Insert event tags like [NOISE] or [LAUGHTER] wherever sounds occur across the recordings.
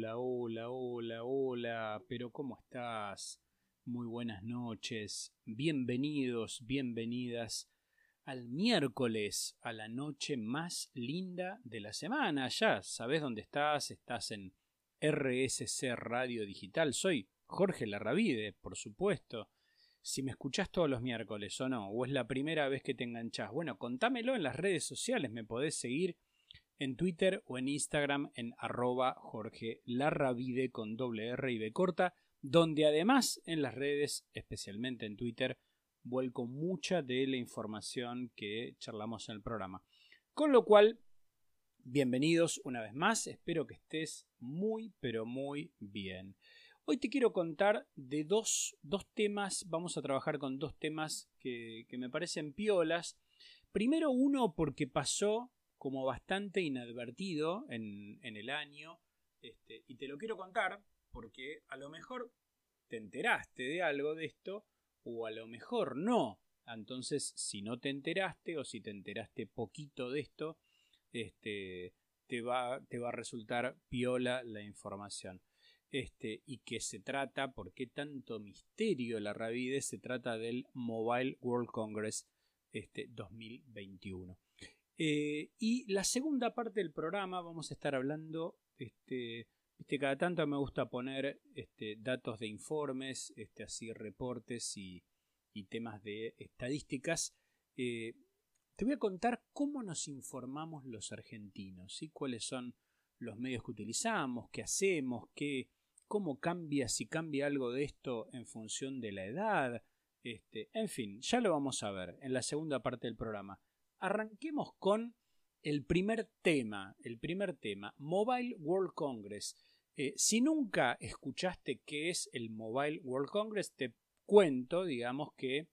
Hola, hola, hola, hola, pero ¿cómo estás? Muy buenas noches, bienvenidos, bienvenidas al miércoles, a la noche más linda de la semana. Ya sabes dónde estás, estás en RSC Radio Digital. Soy Jorge Larravide, por supuesto. Si me escuchás todos los miércoles o no, o es la primera vez que te enganchás, bueno, contámelo en las redes sociales, me podés seguir en Twitter o en Instagram en arroba Jorge Larravide con doble R y B corta, donde además en las redes, especialmente en Twitter, vuelco mucha de la información que charlamos en el programa. Con lo cual, bienvenidos una vez más, espero que estés muy, pero muy bien. Hoy te quiero contar de dos, temas, vamos a trabajar con dos temas que, me parecen piolas. Primero uno porque pasó como bastante inadvertido en, el año. Este, y te lo quiero contar porque a lo mejor te enteraste de algo de esto o a lo mejor no. Entonces, si no te enteraste o si te enteraste poquito de esto, este, te, va, te va a resultar piola la información. Este, y que se trata, ¿por qué tanto misterio la rabide? Se trata del Mobile World Congress este, 2021. Eh, y la segunda parte del programa vamos a estar hablando, este, cada tanto me gusta poner este, datos de informes, este, así reportes y, temas de estadísticas. Eh, te voy a contar cómo nos informamos los argentinos, y cuáles son los medios que utilizamos, qué hacemos, qué, cómo cambia, si cambia algo de esto en función de la edad. En fin, ya lo vamos a ver en la segunda parte del programa arranquemos con el primer tema, el primer tema, Mobile World Congress. Eh, si nunca escuchaste qué es el Mobile World Congress, te cuento, digamos que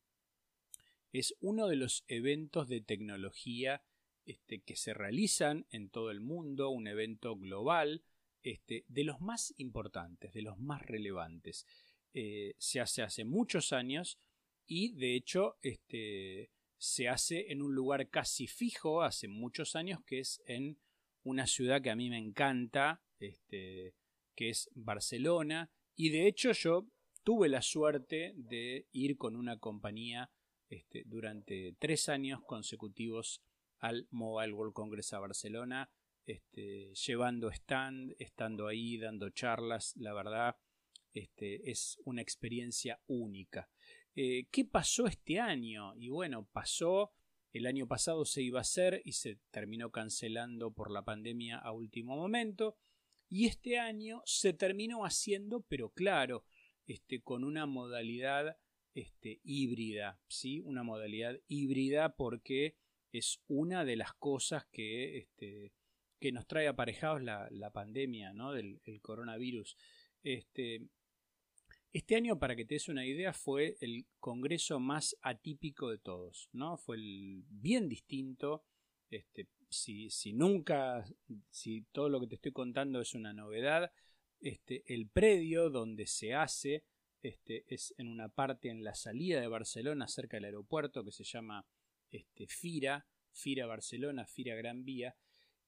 es uno de los eventos de tecnología este, que se realizan en todo el mundo, un evento global, este, de los más importantes, de los más relevantes. Eh, se hace hace muchos años y de hecho este, se hace en un lugar casi fijo hace muchos años, que es en una ciudad que a mí me encanta, este, que es Barcelona. Y de hecho yo tuve la suerte de ir con una compañía este, durante tres años consecutivos al Mobile World Congress a Barcelona, este, llevando stand, estando ahí, dando charlas. La verdad, este, es una experiencia única. Eh, ¿Qué pasó este año? Y bueno, pasó, el año pasado se iba a hacer y se terminó cancelando por la pandemia a último momento. Y este año se terminó haciendo, pero claro, este, con una modalidad este, híbrida, ¿sí? Una modalidad híbrida porque es una de las cosas que, este, que nos trae aparejados la, pandemia ¿no? del coronavirus. Este, este año, para que te des una idea, fue el congreso más atípico de todos, ¿no? Fue el bien distinto. Este, si, si nunca, si todo lo que te estoy contando es una novedad, este, el predio donde se hace este, es en una parte en la salida de Barcelona, cerca del aeropuerto, que se llama este, FIRA, FIRA Barcelona, FIRA Gran Vía,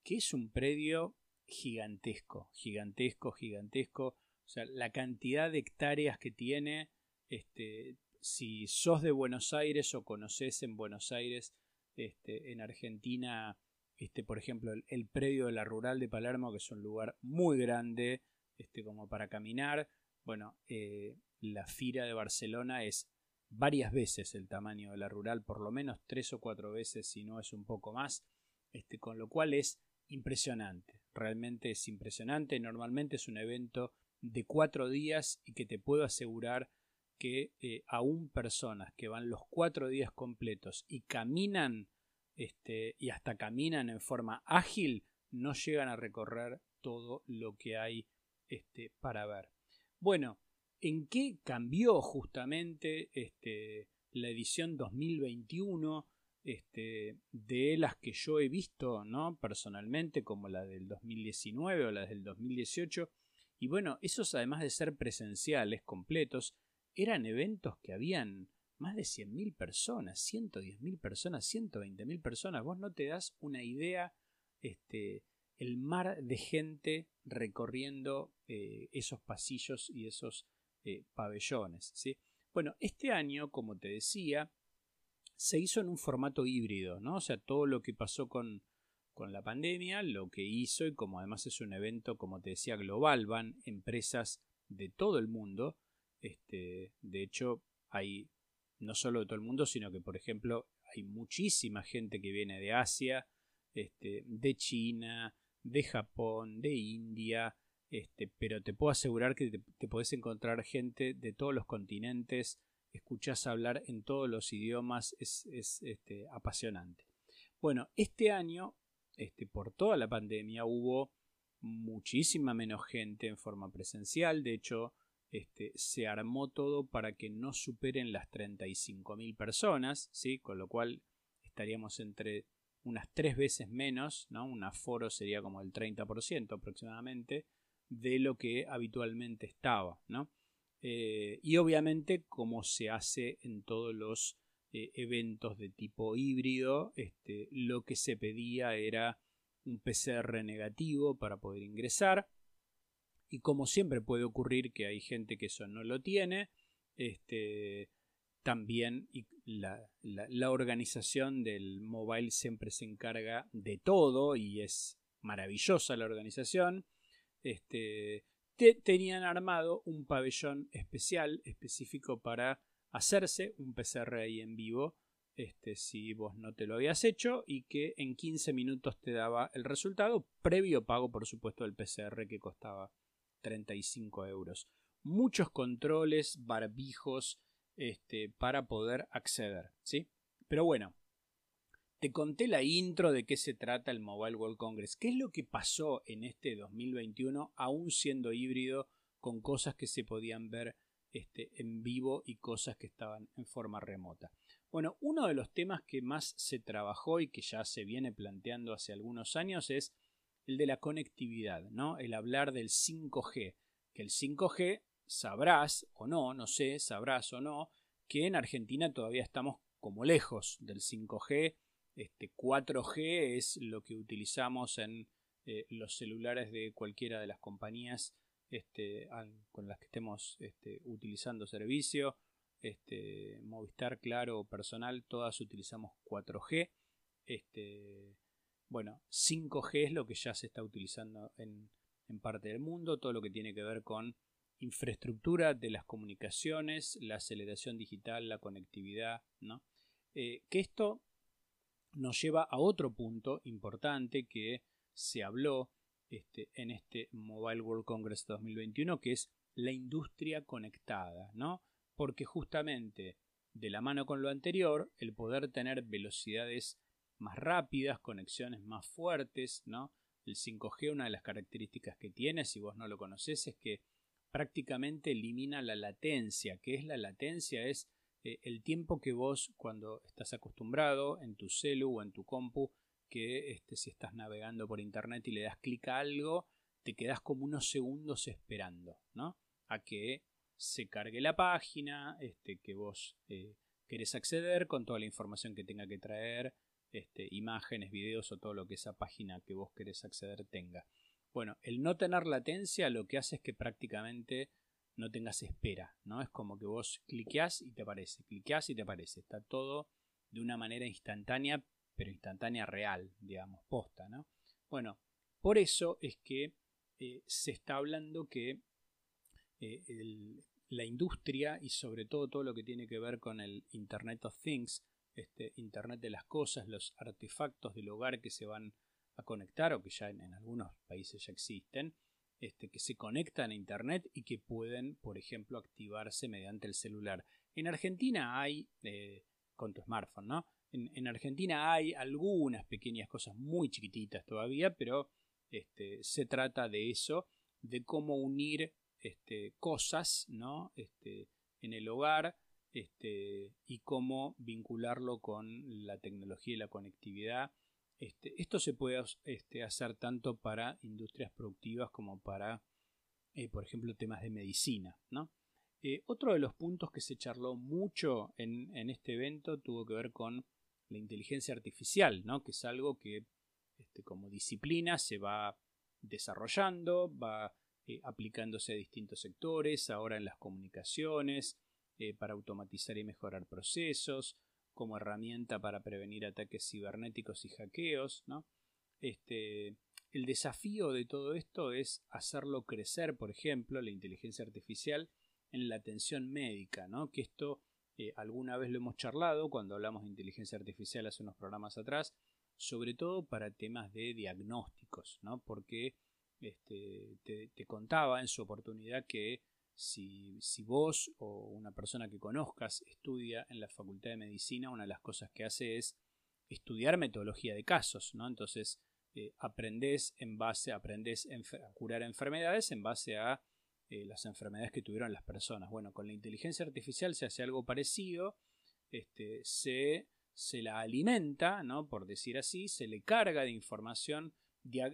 que es un predio gigantesco, gigantesco, gigantesco o sea, la cantidad de hectáreas que tiene, este, si sos de Buenos Aires o conoces en Buenos Aires, este, en Argentina, este, por ejemplo, el, predio de la Rural de Palermo, que es un lugar muy grande, este, como para caminar. Bueno, eh, la Fira de Barcelona es varias veces el tamaño de la Rural, por lo menos tres o cuatro veces, si no es un poco más, este, con lo cual es impresionante, realmente es impresionante. Normalmente es un evento de cuatro días y que te puedo asegurar que eh, aún personas que van los cuatro días completos y caminan este, y hasta caminan en forma ágil, no llegan a recorrer todo lo que hay este, para ver. Bueno, ¿en qué cambió justamente este, la edición 2021 este, de las que yo he visto ¿no? personalmente, como la del 2019 o la del 2018? Y bueno, esos además de ser presenciales completos, eran eventos que habían más de 100.000 personas, 110.000 personas, 120.000 personas. Vos no te das una idea este, el mar de gente recorriendo eh, esos pasillos y esos eh, pabellones. ¿sí? Bueno, este año, como te decía, se hizo en un formato híbrido, ¿no? O sea, todo lo que pasó con, con la pandemia, lo que hizo, y como además es un evento, como te decía, global, van empresas de todo el mundo. Este, de hecho, hay no solo de todo el mundo, sino que, por ejemplo, hay muchísima gente que viene de Asia, este, de China, de Japón, de India, este, pero te puedo asegurar que te, te podés encontrar gente de todos los continentes, escuchás hablar en todos los idiomas, es, es este, apasionante. Bueno, este año, este, por toda la pandemia, hubo muchísima menos gente en forma presencial, de hecho, este, se armó todo para que no superen las 35.000 personas, ¿sí? con lo cual estaríamos entre unas tres veces menos, ¿no? un aforo sería como el 30% aproximadamente, de lo que habitualmente estaba. ¿no? Eh, y obviamente, como se hace en todos los eh, eventos de tipo híbrido, este, lo que se pedía era un PCR negativo para poder ingresar. Y como siempre puede ocurrir que hay gente que eso no lo tiene, este, también la, la, organización del mobile siempre se encarga de todo y es maravillosa la organización. Este, tenían armado un pabellón especial, específico para hacerse un PCR ahí en vivo, este, si vos no te lo habías hecho, y que en 15 minutos te daba el resultado, previo pago, por supuesto, del PCR que costaba 35 euros. Muchos controles, barbijos, este, para poder acceder, ¿sí? Pero bueno, te conté la intro de qué se trata el Mobile World Congress. ¿Qué es lo que pasó en este 2021, aún siendo híbrido, con cosas que se podían ver este, en vivo y cosas que estaban en forma remota? Bueno, uno de los temas que más se trabajó y que ya se viene planteando hace algunos años es el de la conectividad, ¿no? El hablar del 5G, que el 5G sabrás o no, no sé, sabrás o no, que en Argentina todavía estamos como lejos del 5G. Este 4G es lo que utilizamos en eh, los celulares de cualquiera de las compañías este, con las que estemos este, utilizando servicio. Este, Movistar, Claro, Personal, todas utilizamos 4G. Este, bueno, 5G es lo que ya se está utilizando en, en parte del mundo, todo lo que tiene que ver con infraestructura de las comunicaciones, la aceleración digital, la conectividad, ¿no? Eh, que esto nos lleva a otro punto importante que se habló este, en este Mobile World Congress 2021, que es la industria conectada, ¿no? Porque justamente de la mano con lo anterior, el poder tener velocidades más rápidas, conexiones más fuertes, ¿no? El 5G, una de las características que tiene, si vos no lo conoces, es que prácticamente elimina la latencia. ¿Qué es la latencia? Es eh, el tiempo que vos, cuando estás acostumbrado en tu celu o en tu compu, que este, si estás navegando por internet y le das clic a algo, te quedas como unos segundos esperando, ¿no? A que se cargue la página, este, que vos eh, querés acceder con toda la información que tenga que traer, este, imágenes, videos o todo lo que esa página que vos querés acceder tenga. Bueno, el no tener latencia lo que hace es que prácticamente no tengas espera, ¿no? Es como que vos cliqueás y te aparece, cliqueás y te aparece. Está todo de una manera instantánea, pero instantánea real, digamos, posta, ¿no? Bueno, por eso es que eh, se está hablando que eh, la industria y sobre todo todo lo que tiene que ver con el Internet of Things este, Internet de las cosas, los artefactos del hogar que se van a conectar o que ya en, algunos países ya existen, este, que se conectan a Internet y que pueden, por ejemplo, activarse mediante el celular. En Argentina hay, eh, con tu smartphone, ¿no? En, Argentina hay algunas pequeñas cosas muy chiquititas todavía, pero este, se trata de eso, de cómo unir este, cosas, ¿no? Este, en el hogar este, y cómo vincularlo con la tecnología y la conectividad. Este, esto se puede este, hacer tanto para industrias productivas como para, eh, por ejemplo, temas de medicina. ¿no? Eh, otro de los puntos que se charló mucho en, este evento tuvo que ver con la inteligencia artificial, ¿no? que es algo que este, como disciplina se va desarrollando, va eh, aplicándose a distintos sectores, ahora en las comunicaciones, eh, para automatizar y mejorar procesos, como herramienta para prevenir ataques cibernéticos y hackeos. ¿no? Este, el desafío de todo esto es hacerlo crecer, por ejemplo, la inteligencia artificial en la atención médica, ¿no? que esto eh, alguna vez lo hemos charlado cuando hablamos de inteligencia artificial hace unos programas atrás, sobre todo para temas de diagnósticos, ¿no? porque este, te, contaba en su oportunidad que si, si, vos o una persona que conozcas estudia en la Facultad de Medicina, una de las cosas que hace es estudiar metodología de casos, ¿no? Entonces, eh, aprendés en base, aprendés a curar enfermedades en base a eh, las enfermedades que tuvieron las personas. Bueno, con la inteligencia artificial se hace algo parecido, este, se, se la alimenta, ¿no? por decir así, se le carga de información,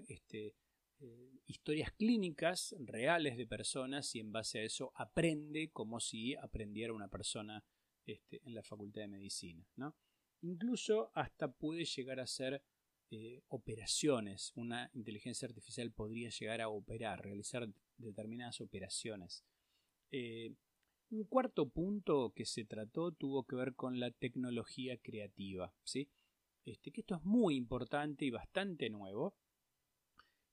este, eh, historias clínicas reales de personas y en base a eso aprende como si aprendiera una persona este, en la facultad de medicina. ¿no? Incluso hasta puede llegar a ser eh, operaciones. Una inteligencia artificial podría llegar a operar, realizar determinadas operaciones. Eh, un cuarto punto que se trató tuvo que ver con la tecnología creativa. ¿sí? Este, que esto es muy importante y bastante nuevo.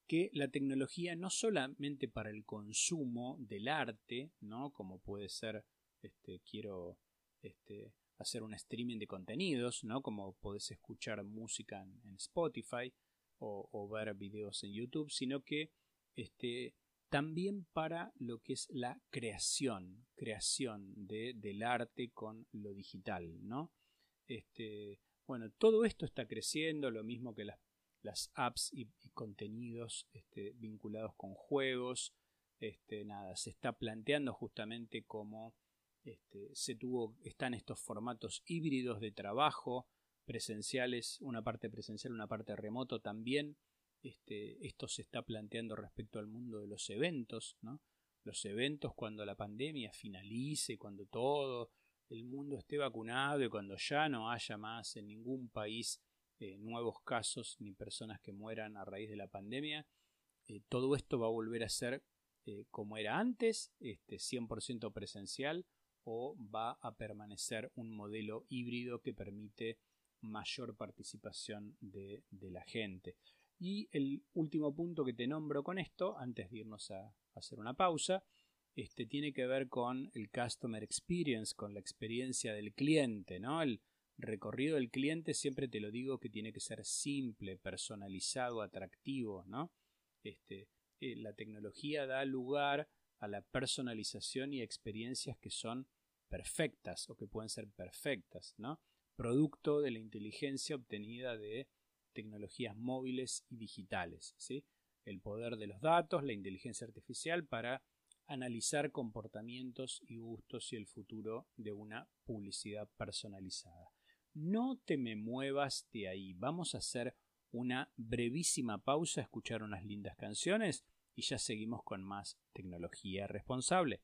Que la tecnología no solamente para el consumo del arte, ¿no? como puede ser, este, quiero este, hacer un streaming de contenidos, ¿no? Como podés escuchar música en, Spotify o, ver videos en YouTube, sino que este, también para lo que es la creación, creación de, del arte con lo digital, ¿no? Este, bueno, todo esto está creciendo, lo mismo que las, las apps y, contenidos este, vinculados con juegos. Este, nada, se está planteando justamente como este, se tuvo, están estos formatos híbridos de trabajo, presenciales, una parte presencial, una parte remoto también. Este, esto se está planteando respecto al mundo de los eventos, ¿no? Los eventos cuando la pandemia finalice, cuando todo el mundo esté vacunado y cuando ya no haya más en ningún país eh, nuevos casos ni personas que mueran a raíz de la pandemia, eh, todo esto va a volver a ser eh, como era antes, este, 100% presencial o va a permanecer un modelo híbrido que permite mayor participación de, la gente. Y el último punto que te nombro con esto, antes de irnos a, hacer una pausa, este, tiene que ver con el customer experience, con la experiencia del cliente, ¿no? El recorrido del cliente siempre te lo digo que tiene que ser simple, personalizado, atractivo, ¿no? Este, eh, la tecnología da lugar a la personalización y experiencias que son perfectas o que pueden ser perfectas, ¿no? Producto de la inteligencia obtenida de tecnologías móviles y digitales, ¿sí? El poder de los datos, la inteligencia artificial para analizar comportamientos y gustos y el futuro de una publicidad personalizada. No te me muevas de ahí. Vamos a hacer una brevísima pausa, escuchar unas lindas canciones y ya seguimos con más tecnología responsable.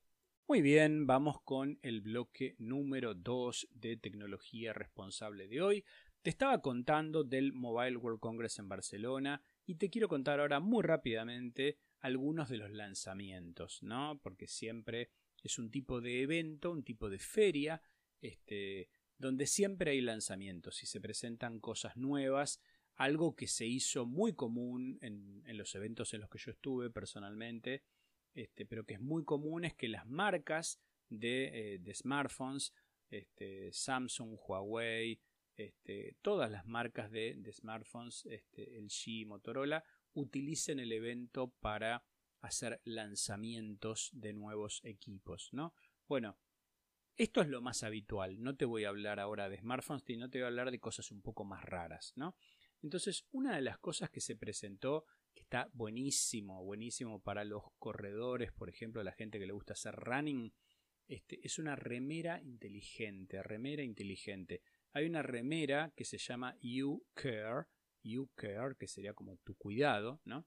Muy bien, vamos con el bloque número 2 de tecnología responsable de hoy. Te estaba contando del Mobile World Congress en Barcelona y te quiero contar ahora muy rápidamente algunos de los lanzamientos, ¿no? Porque siempre es un tipo de evento, un tipo de feria, este, donde siempre hay lanzamientos y se presentan cosas nuevas, algo que se hizo muy común en, los eventos en los que yo estuve personalmente, este, pero que es muy común es que las marcas de, eh, smartphones, este, Samsung, Huawei, este, todas las marcas de, smartphones, este, LG, Motorola, utilicen el evento para hacer lanzamientos de nuevos equipos, ¿no? Bueno, esto es lo más habitual. No te voy a hablar ahora de smartphones, sino te voy a hablar de cosas un poco más raras, ¿no? Entonces, una de las cosas que se presentó está buenísimo, buenísimo para los corredores, por ejemplo, la gente que le gusta hacer running. Este, es una remera inteligente, remera inteligente. Hay una remera que se llama You Care, Care, que sería como tu cuidado, ¿no?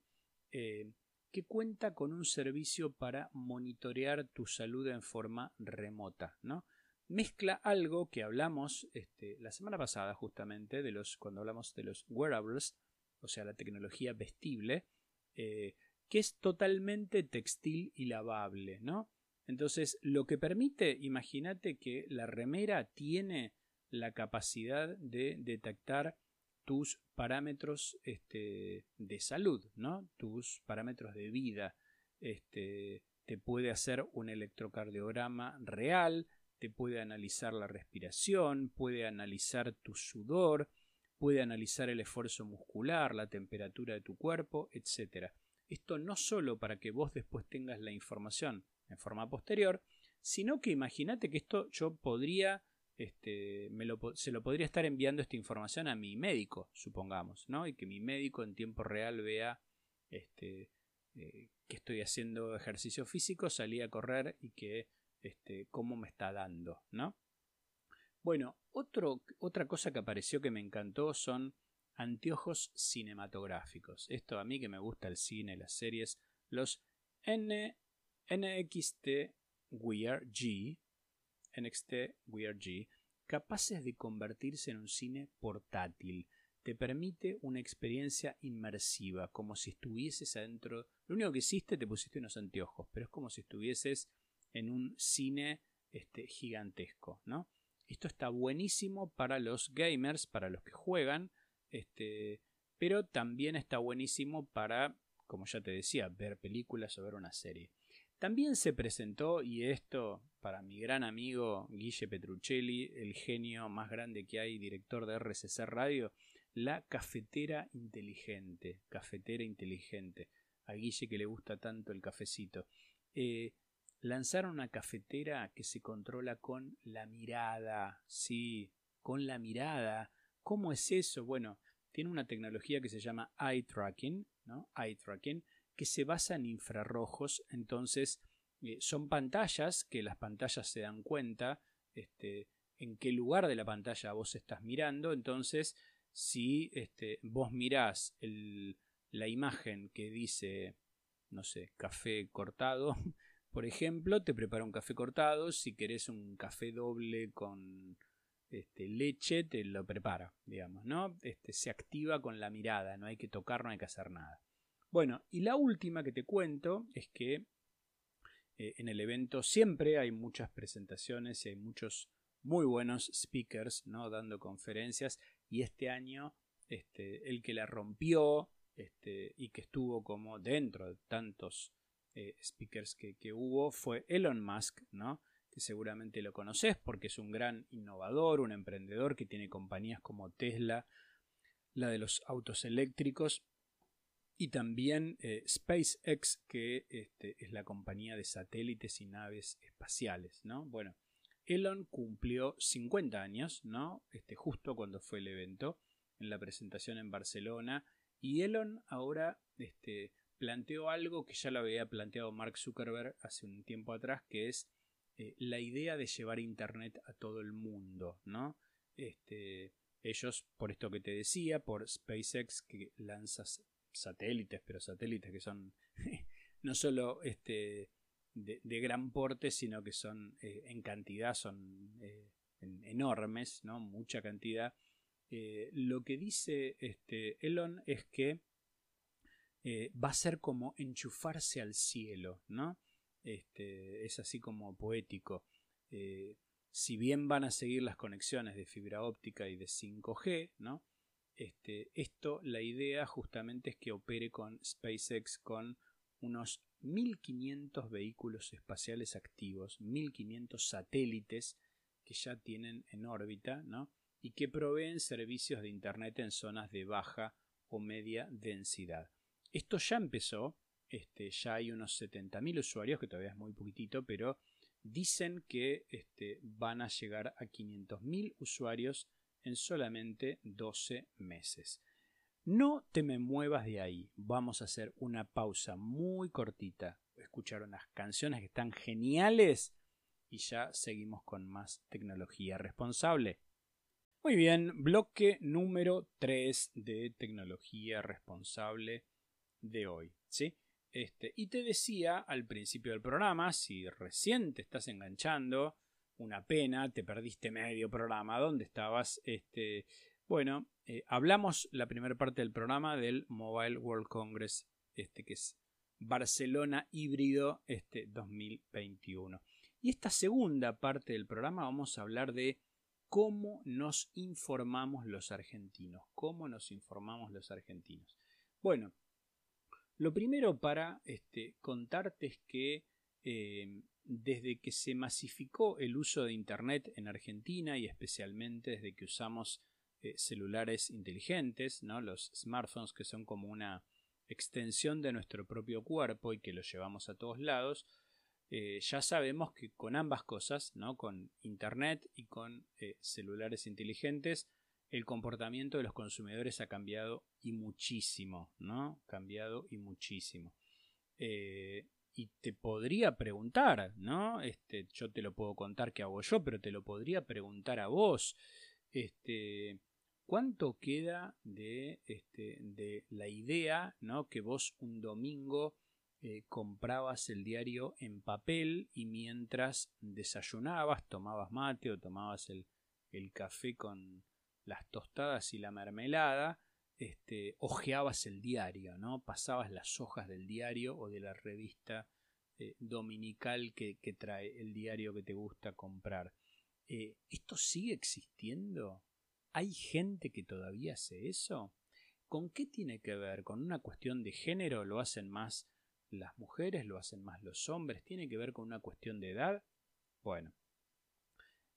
Eh, que cuenta con un servicio para monitorear tu salud en forma remota, ¿no? Mezcla algo que hablamos este, la semana pasada justamente de los cuando hablamos de los wearables o sea, la tecnología vestible, eh, que es totalmente textil y lavable, ¿no? Entonces, lo que permite, imagínate que la remera tiene la capacidad de detectar tus parámetros este, de salud, ¿no? Tus parámetros de vida. Este, te puede hacer un electrocardiograma real, te puede analizar la respiración, puede analizar tu sudor, puede analizar el esfuerzo muscular, la temperatura de tu cuerpo, etc. Esto no solo para que vos después tengas la información en forma posterior, sino que imagínate que esto yo podría, este, se lo podría estar enviando esta información a mi médico, supongamos, ¿no? Y que mi médico en tiempo real vea este, eh, que estoy haciendo ejercicio físico, salí a correr y que este, cómo me está dando, ¿no? Bueno, otro, otra cosa que apareció que me encantó son anteojos cinematográficos. Esto a mí que me gusta el cine, las series, los N, NXT Wear G, NXT Wear G, capaces de convertirse en un cine portátil. Te permite una experiencia inmersiva, como si estuvieses adentro. Lo único que hiciste, te pusiste unos anteojos, pero es como si estuvieses en un cine este, gigantesco, ¿no? Esto está buenísimo para los gamers, para los que juegan, este, pero también está buenísimo para, como ya te decía, ver películas o ver una serie. También se presentó, y esto para mi gran amigo Guille Petruccelli, el genio más grande que hay, director de RCC Radio, la cafetera inteligente. Cafetera inteligente. A Guille que le gusta tanto el cafecito. Eh, lanzaron una cafetera que se controla con la mirada, sí, con la mirada. ¿Cómo es eso? Bueno, tiene una tecnología que se llama eye tracking, ¿no? Eye tracking, que se basa en infrarrojos, entonces eh, son pantallas que las pantallas se dan cuenta este, en qué lugar de la pantalla vos estás mirando, entonces si este, vos mirás la imagen que dice, no sé, café cortado, Por ejemplo, te prepara un café cortado, si querés un café doble con este, leche, te lo prepara, digamos, ¿no? Este, se activa con la mirada, no hay que tocar, no hay que hacer nada. Bueno, y la última que te cuento es que eh, en el evento siempre hay muchas presentaciones y hay muchos muy buenos speakers, ¿no? Dando conferencias y este año este, el que la rompió este, y que estuvo como dentro de tantos eh, speakers que, hubo fue Elon Musk, ¿no? que seguramente lo conoces porque es un gran innovador, un emprendedor que tiene compañías como Tesla, la de los autos eléctricos, y también eh, SpaceX, que este, es la compañía de satélites y naves espaciales. ¿no? Bueno, Elon cumplió 50 años, ¿no? Este, justo cuando fue el evento, en la presentación en Barcelona, y Elon ahora este, planteó algo que ya lo había planteado Mark Zuckerberg hace un tiempo atrás, que es eh, la idea de llevar Internet a todo el mundo, ¿no? Este, ellos, por esto que te decía, por SpaceX, que lanza satélites, pero satélites que son [LAUGHS] no solo este, de, gran porte, sino que son eh, en cantidad, son eh, enormes, ¿no? Mucha cantidad. lo que dice este, Elon es que eh, va a ser como enchufarse al cielo, ¿no? Este, es así como poético. Eh, si bien van a seguir las conexiones de fibra óptica y de 5G, ¿no? Este, esto, la idea justamente es que opere con SpaceX con unos 1500 vehículos espaciales activos, 1500 satélites que ya tienen en órbita, ¿no? Y que proveen servicios de Internet en zonas de baja o media densidad. Esto ya empezó, este, ya hay unos 70.000 usuarios, que todavía es muy poquitito, pero dicen que este, van a llegar a 500.000 usuarios en solamente 12 meses. No te me muevas de ahí, vamos a hacer una pausa muy cortita, escuchar unas canciones que están geniales y ya seguimos con más tecnología responsable. Muy bien, bloque número 3 de tecnología responsable de hoy. ¿sí? Este, y te decía al principio del programa, si recién te estás enganchando, una pena, te perdiste medio programa, donde estabas? Este, Bueno, eh, hablamos la primera parte del programa del Mobile World Congress, este que es Barcelona híbrido este 2021. Y esta segunda parte del programa vamos a hablar de cómo nos informamos los argentinos. ¿Cómo nos informamos los argentinos? Bueno, lo primero para este, contarte es que eh, desde que se masificó el uso de Internet en Argentina y especialmente desde que usamos eh, celulares inteligentes, ¿no? los smartphones que son como una extensión de nuestro propio cuerpo y que lo llevamos a todos lados, eh, ya sabemos que con ambas cosas, ¿no? con Internet y con celulares inteligentes, el comportamiento de los consumidores ha cambiado y muchísimo, ¿no? Cambiado y muchísimo. Eh, y te podría preguntar, ¿no? Este, yo te lo puedo contar que hago yo, pero te lo podría preguntar a vos. Este, ¿Cuánto queda de, este, de la idea ¿no? que vos un domingo eh, comprabas el diario en papel y mientras desayunabas, tomabas mate o tomabas el, el café con las tostadas y la mermelada, este, hojeabas el diario, ¿no? Pasabas las hojas del diario o de la revista eh, dominical que, que, trae el diario que te gusta comprar. Eh, ¿Esto sigue existiendo? ¿Hay gente que todavía hace eso? ¿Con qué tiene que ver? ¿Con una cuestión de género? ¿Lo hacen más las mujeres? ¿Lo hacen más los hombres? ¿Tiene que ver con una cuestión de edad? Bueno,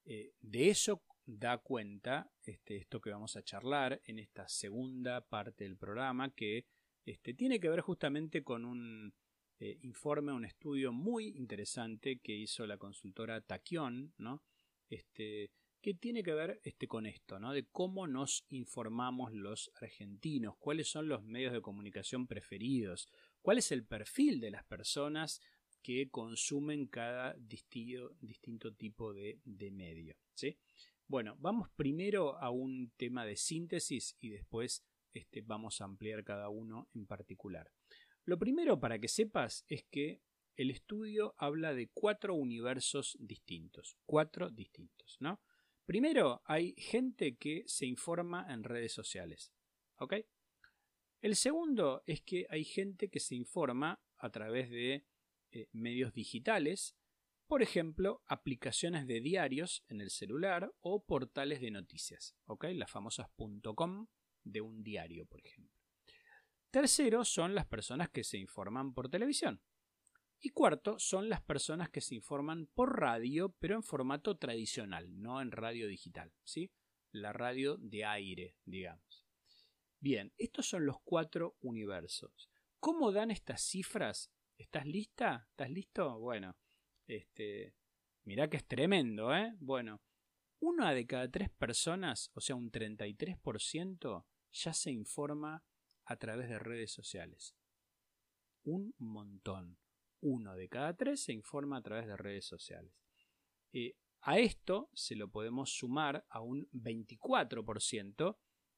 eh, de eso da cuenta este, esto que vamos a charlar en esta segunda parte del programa que este, tiene que ver justamente con un eh, informe, un estudio muy interesante que hizo la consultora Taquión, ¿no? Este, que tiene que ver este, con esto, ¿no? de cómo nos informamos los argentinos, cuáles son los medios de comunicación preferidos, cuál es el perfil de las personas que consumen cada distinto, distinto tipo de, de medio. ¿sí? Bueno, vamos primero a un tema de síntesis y después este, vamos a ampliar cada uno en particular. Lo primero para que sepas es que el estudio habla de cuatro universos distintos, cuatro distintos, ¿no? Primero, hay gente que se informa en redes sociales. ¿Ok? El segundo es que hay gente que se informa a través de eh, medios digitales, por ejemplo, aplicaciones de diarios en el celular o portales de noticias, ¿ok? Las famosas .com de un diario, por ejemplo. Tercero son las personas que se informan por televisión. Y cuarto, son las personas que se informan por radio, pero en formato tradicional, no en radio digital, ¿sí? La radio de aire, digamos. Bien, estos son los cuatro universos. ¿Cómo dan estas cifras? ¿Estás lista? ¿Estás listo? Bueno, este, mirá que es tremendo, ¿eh? Bueno, una de cada tres personas, o sea, un 33%, ya se informa a través de redes sociales. Un montón uno de cada tres se informa a través de redes sociales. Eh, a esto se lo podemos sumar a un 24%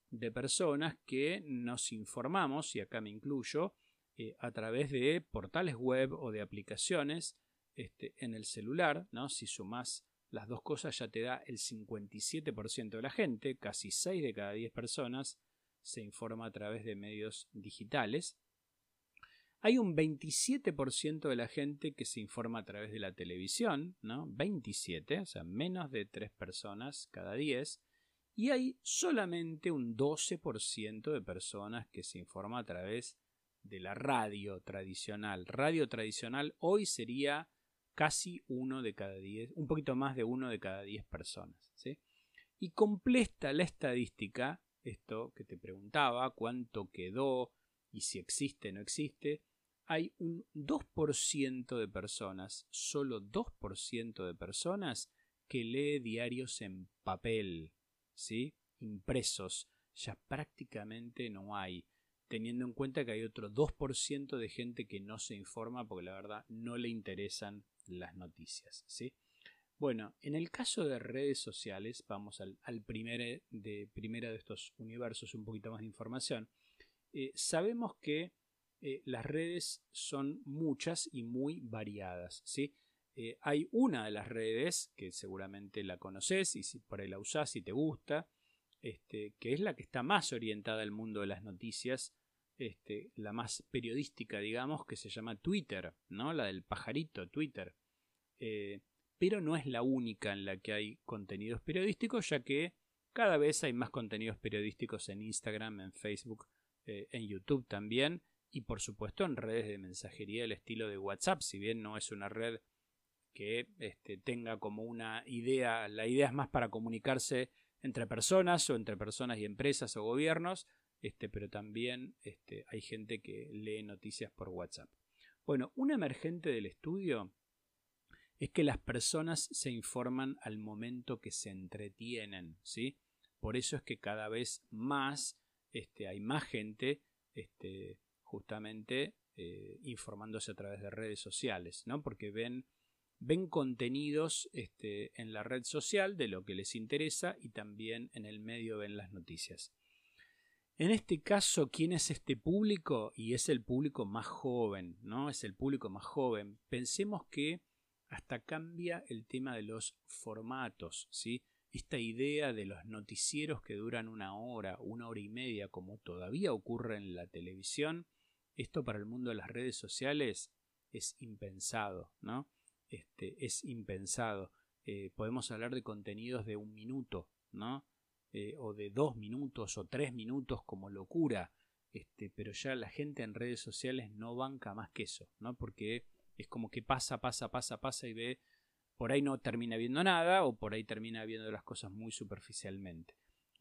de personas que nos informamos, y acá me incluyo, eh, a través de portales web o de aplicaciones este, en el celular. ¿no? Si sumas las dos cosas ya te da el 57% de la gente, casi 6 de cada 10 personas se informa a través de medios digitales. Hay un 27% de la gente que se informa a través de la televisión, ¿no? 27, o sea, menos de 3 personas cada 10. Y hay solamente un 12% de personas que se informa a través de la radio tradicional. Radio tradicional hoy sería casi uno de cada 10, un poquito más de uno de cada 10 personas. ¿sí? Y completa la estadística, esto que te preguntaba, cuánto quedó y si existe o no existe, hay un 2% de personas, solo 2% de personas que lee diarios en papel, ¿sí? impresos. Ya prácticamente no hay, teniendo en cuenta que hay otro 2% de gente que no se informa porque la verdad no le interesan las noticias. ¿sí? Bueno, en el caso de redes sociales, vamos al, primer de, primera de estos universos, un poquito más de información. Eh, sabemos que eh, las redes son muchas y muy variadas. ¿sí? Eh, hay una de las redes que seguramente la conoces y si por ahí la usás y te gusta, este, que es la que está más orientada al mundo de las noticias, este, la más periodística, digamos, que se llama Twitter, ¿no? La del pajarito, Twitter. Eh, pero no es la única en la que hay contenidos periodísticos, ya que cada vez hay más contenidos periodísticos en Instagram, en Facebook, eh, en YouTube también, y por supuesto en redes de mensajería del estilo de WhatsApp, si bien no es una red que este, tenga como una idea, la idea es más para comunicarse entre personas o entre personas y empresas o gobiernos, este, pero también este, hay gente que lee noticias por WhatsApp. Bueno, un emergente del estudio es que las personas se informan al momento que se entretienen, ¿sí? Por eso es que cada vez más este, hay más gente justamente eh, informándose a través de redes sociales, ¿no? Porque ven, ven contenidos en la red social de lo que les interesa y también en el medio ven las noticias. En este caso, ¿quién es este público? Y es el público más joven, ¿no? Es el público más joven. Pensemos que hasta cambia el tema de los formatos, ¿sí? Esta idea de los noticieros que duran una hora, una hora y media, como todavía ocurre en la televisión, esto para el mundo de las redes sociales es impensado, ¿no? Este, es impensado. Eh, podemos hablar de contenidos de un minuto, ¿no? Eh, o de dos minutos o tres minutos como locura, este, pero ya la gente en redes sociales no banca más que eso, ¿no? Porque es como que pasa, pasa, pasa, pasa y ve, por ahí no termina viendo nada o por ahí termina viendo las cosas muy superficialmente.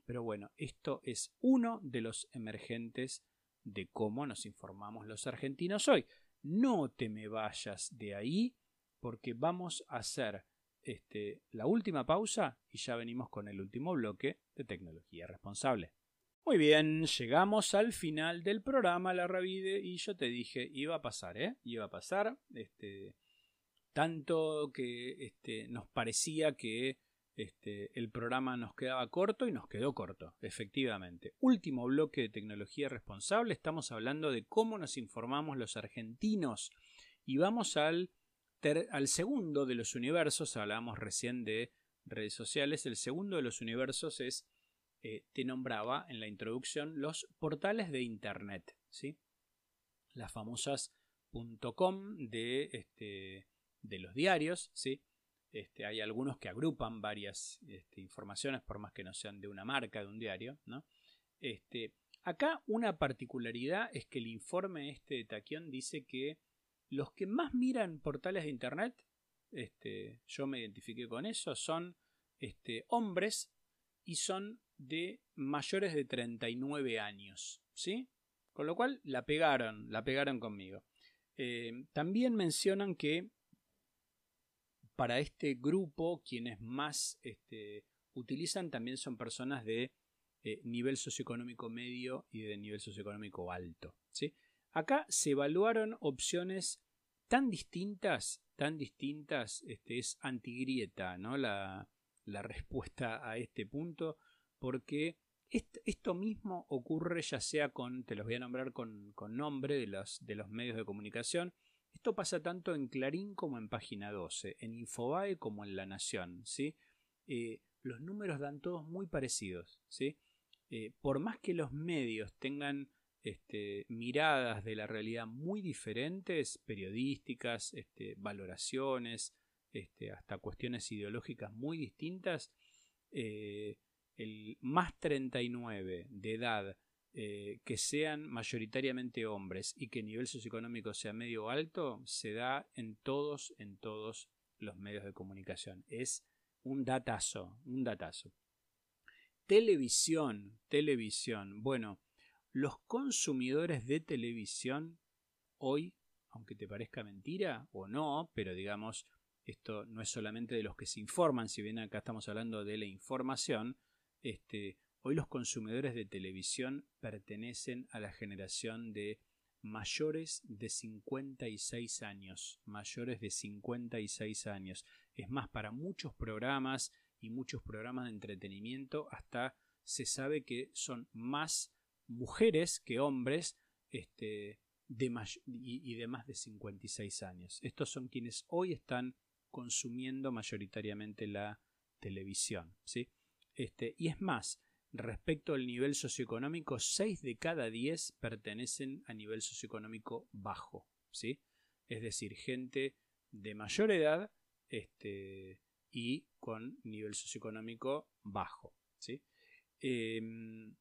Pero bueno, esto es uno de los emergentes de cómo nos informamos los argentinos hoy. No te me vayas de ahí porque vamos a hacer este, la última pausa y ya venimos con el último bloque de tecnología responsable. Muy bien, llegamos al final del programa, la Ravide, y yo te dije, iba a pasar, ¿eh? Iba a pasar, este, tanto que este, nos parecía que este, el programa nos quedaba corto y nos quedó corto, efectivamente. Último bloque de tecnología responsable, estamos hablando de cómo nos informamos los argentinos y vamos al, al segundo de los universos, hablábamos recién de redes sociales, el segundo de los universos es eh, te nombraba en la introducción los portales de Internet, ¿sí? las famosas .com de, este, de los diarios, ¿sí? Este, hay algunos que agrupan varias este, informaciones, por más que no sean de una marca, de un diario. ¿no? Este, acá una particularidad es que el informe este de Taquión dice que los que más miran portales de Internet, este, yo me identifiqué con eso, son este, hombres y son de mayores de 39 años, ¿sí? Con lo cual la pegaron, la pegaron conmigo. Eh, también mencionan que para este grupo quienes más este, utilizan también son personas de eh, nivel socioeconómico medio y de nivel socioeconómico alto. ¿sí? Acá se evaluaron opciones tan distintas, tan distintas, este, es antigrieta ¿no? la, la respuesta a este punto porque esto mismo ocurre ya sea con, te los voy a nombrar con, nombre de los, de los medios de comunicación, esto pasa tanto en Clarín como en Página 12, en Infobae como en La Nación, ¿sí? Eh, los números dan todos muy parecidos, ¿sí? Eh, por más que los medios tengan este, miradas de la realidad muy diferentes, periodísticas, este, valoraciones, este, hasta cuestiones ideológicas muy distintas, eh, el más 39 de edad eh, que sean mayoritariamente hombres y que el nivel socioeconómico sea medio alto, se da en todos, en todos los medios de comunicación. Es un datazo, un datazo. Televisión, televisión. Bueno, los consumidores de televisión hoy, aunque te parezca mentira o no, pero digamos, esto no es solamente de los que se informan, si bien acá estamos hablando de la información, este, hoy los consumidores de televisión pertenecen a la generación de mayores de 56 años, mayores de 56 años. Es más, para muchos programas y muchos programas de entretenimiento hasta se sabe que son más mujeres que hombres este, de y, y, de más de 56 años. Estos son quienes hoy están consumiendo mayoritariamente la televisión. ¿sí? Este, y es más, respecto al nivel socioeconómico, 6 de cada 10 pertenecen a nivel socioeconómico bajo, ¿sí? Es decir, gente de mayor edad este, y con nivel socioeconómico bajo, ¿sí? Em,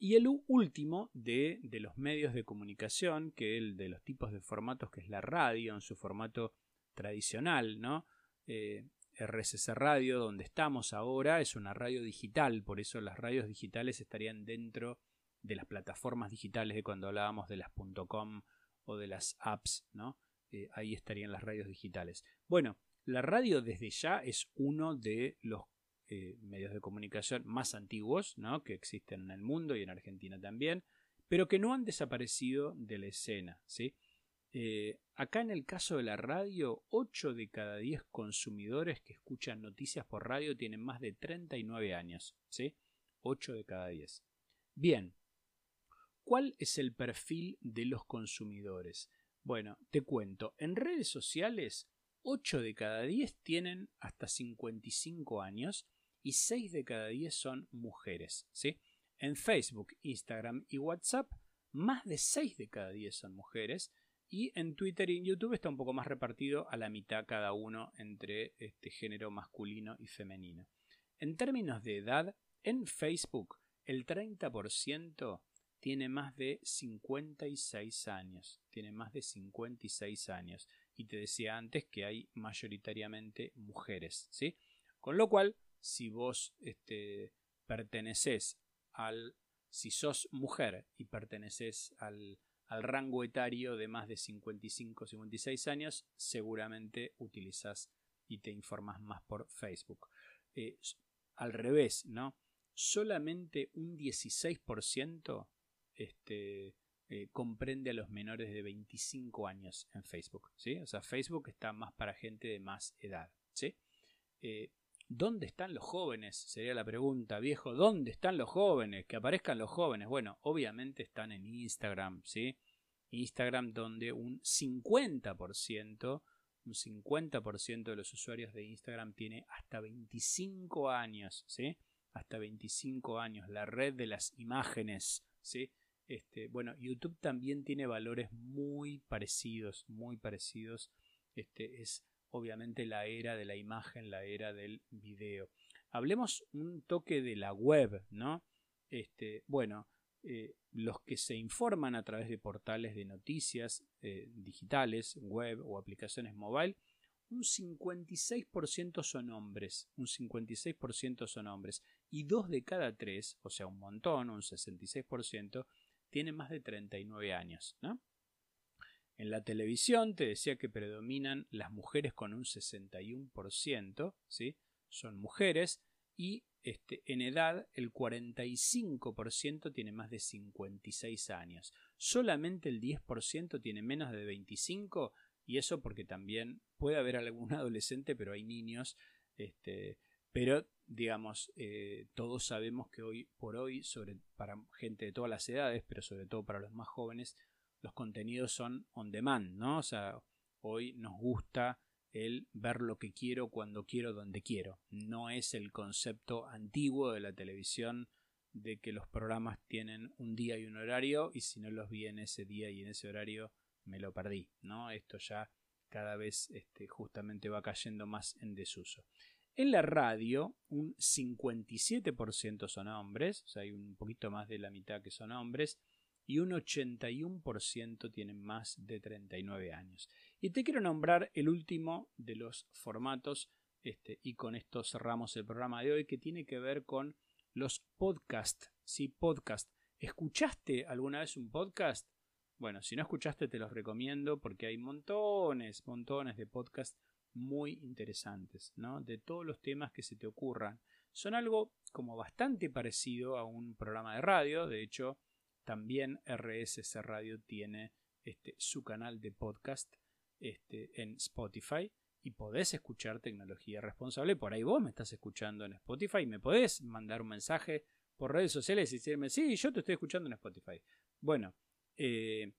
y el último de, de, los medios de comunicación, que el de los tipos de formatos, que es la radio en su formato tradicional, ¿no? Eh, RSS Radio, donde estamos ahora, es una radio digital, por eso las radios digitales estarían dentro de las plataformas digitales de cuando hablábamos de las .com o de las apps, ¿no? Eh, ahí estarían las radios digitales. Bueno, la radio desde ya es uno de los eh, medios de comunicación más antiguos, ¿no? Que existen en el mundo y en Argentina también, pero que no han desaparecido de la escena, ¿sí? Eh, acá en el caso de la radio, 8 de cada 10 consumidores que escuchan noticias por radio tienen más de 39 años. ¿sí? 8 de cada 10. Bien, ¿cuál es el perfil de los consumidores? Bueno, te cuento, en redes sociales 8 de cada 10 tienen hasta 55 años y 6 de cada 10 son mujeres. ¿sí? En Facebook, Instagram y WhatsApp, más de 6 de cada 10 son mujeres y en Twitter y en YouTube está un poco más repartido a la mitad cada uno entre este género masculino y femenino. En términos de edad, en Facebook el 30% tiene más de 56 años. Tiene más de 56 años. Y te decía antes que hay mayoritariamente mujeres, ¿sí? Con lo cual, si vos este, perteneces al... Si sos mujer y perteneces al al rango etario de más de 55-56 años, seguramente utilizas y te informas más por Facebook. Eh, al revés, ¿no? Solamente un 16% este, eh, comprende a los menores de 25 años en Facebook. ¿sí? O sea, Facebook está más para gente de más edad. ¿sí? Eh, ¿Dónde están los jóvenes? Sería la pregunta, viejo. ¿Dónde están los jóvenes? Que aparezcan los jóvenes. Bueno, obviamente están en Instagram, ¿sí? Instagram donde un 50%, un 50% de los usuarios de Instagram tiene hasta 25 años, ¿sí? Hasta 25 años, la red de las imágenes, ¿sí? Este, bueno, YouTube también tiene valores muy parecidos, muy parecidos. Este es obviamente la era de la imagen, la era del video. Hablemos un toque de la web, ¿no? Este, bueno, eh, los que se informan a través de portales de noticias eh, digitales, web o aplicaciones mobile, un 56% son hombres, un 56% son hombres, y dos de cada tres, o sea, un montón, un 66%, tienen más de 39 años, ¿no? En la televisión te decía que predominan las mujeres con un 61%, ¿sí? Son mujeres y este, en edad el 45% tiene más de 56 años. Solamente el 10% tiene menos de 25 y eso porque también puede haber algún [LAUGHS] adolescente, pero hay niños. Este, pero digamos, eh, todos sabemos que hoy por hoy, para gente de todas las edades, pero sobre todo para los más jóvenes, los contenidos son on demand, ¿no? O sea, hoy nos gusta el ver lo que quiero cuando quiero donde quiero. No es el concepto antiguo de la televisión de que los programas tienen un día y un horario y si no los vi en ese día y en ese horario me lo perdí, ¿no? Esto ya cada vez este, justamente va cayendo más en desuso. En la radio, un 57% son hombres, o sea, hay un poquito más de la mitad que son hombres, y un 81% tienen más de 39 años. Y te quiero nombrar el último de los formatos, este, y con esto cerramos el programa de hoy, que tiene que ver con los podcasts. ¿sí? Podcast. ¿Escuchaste alguna vez un podcast? Bueno, si no escuchaste te los recomiendo porque hay montones, montones de podcasts muy interesantes, ¿no? De todos los temas que se te ocurran. Son algo como bastante parecido a un programa de radio, de hecho, también RSS Radio tiene este, su canal de podcast este, en Spotify y podés escuchar tecnología responsable. Por ahí vos me estás escuchando en Spotify. Me podés mandar un mensaje por redes sociales y decirme, sí, yo te estoy escuchando en Spotify. Bueno, eh,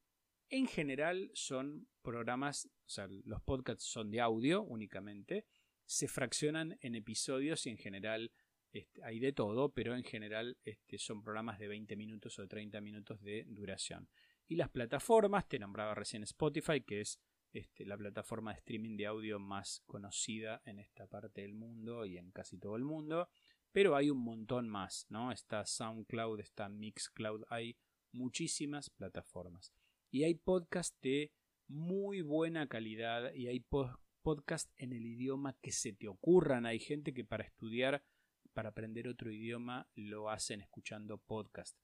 en general son programas, o sea, los podcasts son de audio únicamente, se fraccionan en episodios y en general Este, hay de todo, pero en general este, son programas de 20 minutos o 30 minutos de duración. Y las plataformas, te nombraba recién Spotify, que es este, la plataforma de streaming de audio más conocida en esta parte del mundo y en casi todo el mundo. Pero hay un montón más, ¿no? Está SoundCloud, está Mixcloud, hay muchísimas plataformas. Y hay podcasts de muy buena calidad y hay podcasts en el idioma que se te ocurran. Hay gente que para estudiar, para aprender otro idioma, lo hacen escuchando podcast.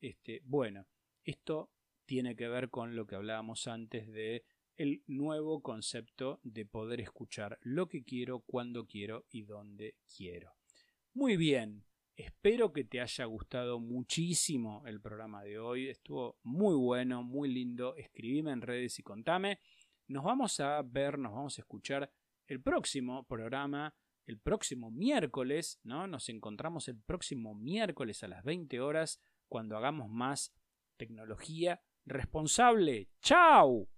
Este, bueno, esto tiene que ver con lo que hablábamos antes de el nuevo concepto de poder escuchar lo que quiero, cuando quiero y donde quiero. Muy bien, espero que te haya gustado muchísimo el programa de hoy, estuvo muy bueno, muy lindo, escribime en redes y contame. Nos vamos a ver, nos vamos a escuchar el próximo programa, el próximo miércoles, ¿no? Nos encontramos el próximo miércoles a las 20 horas cuando hagamos más tecnología responsable. ¡Chao!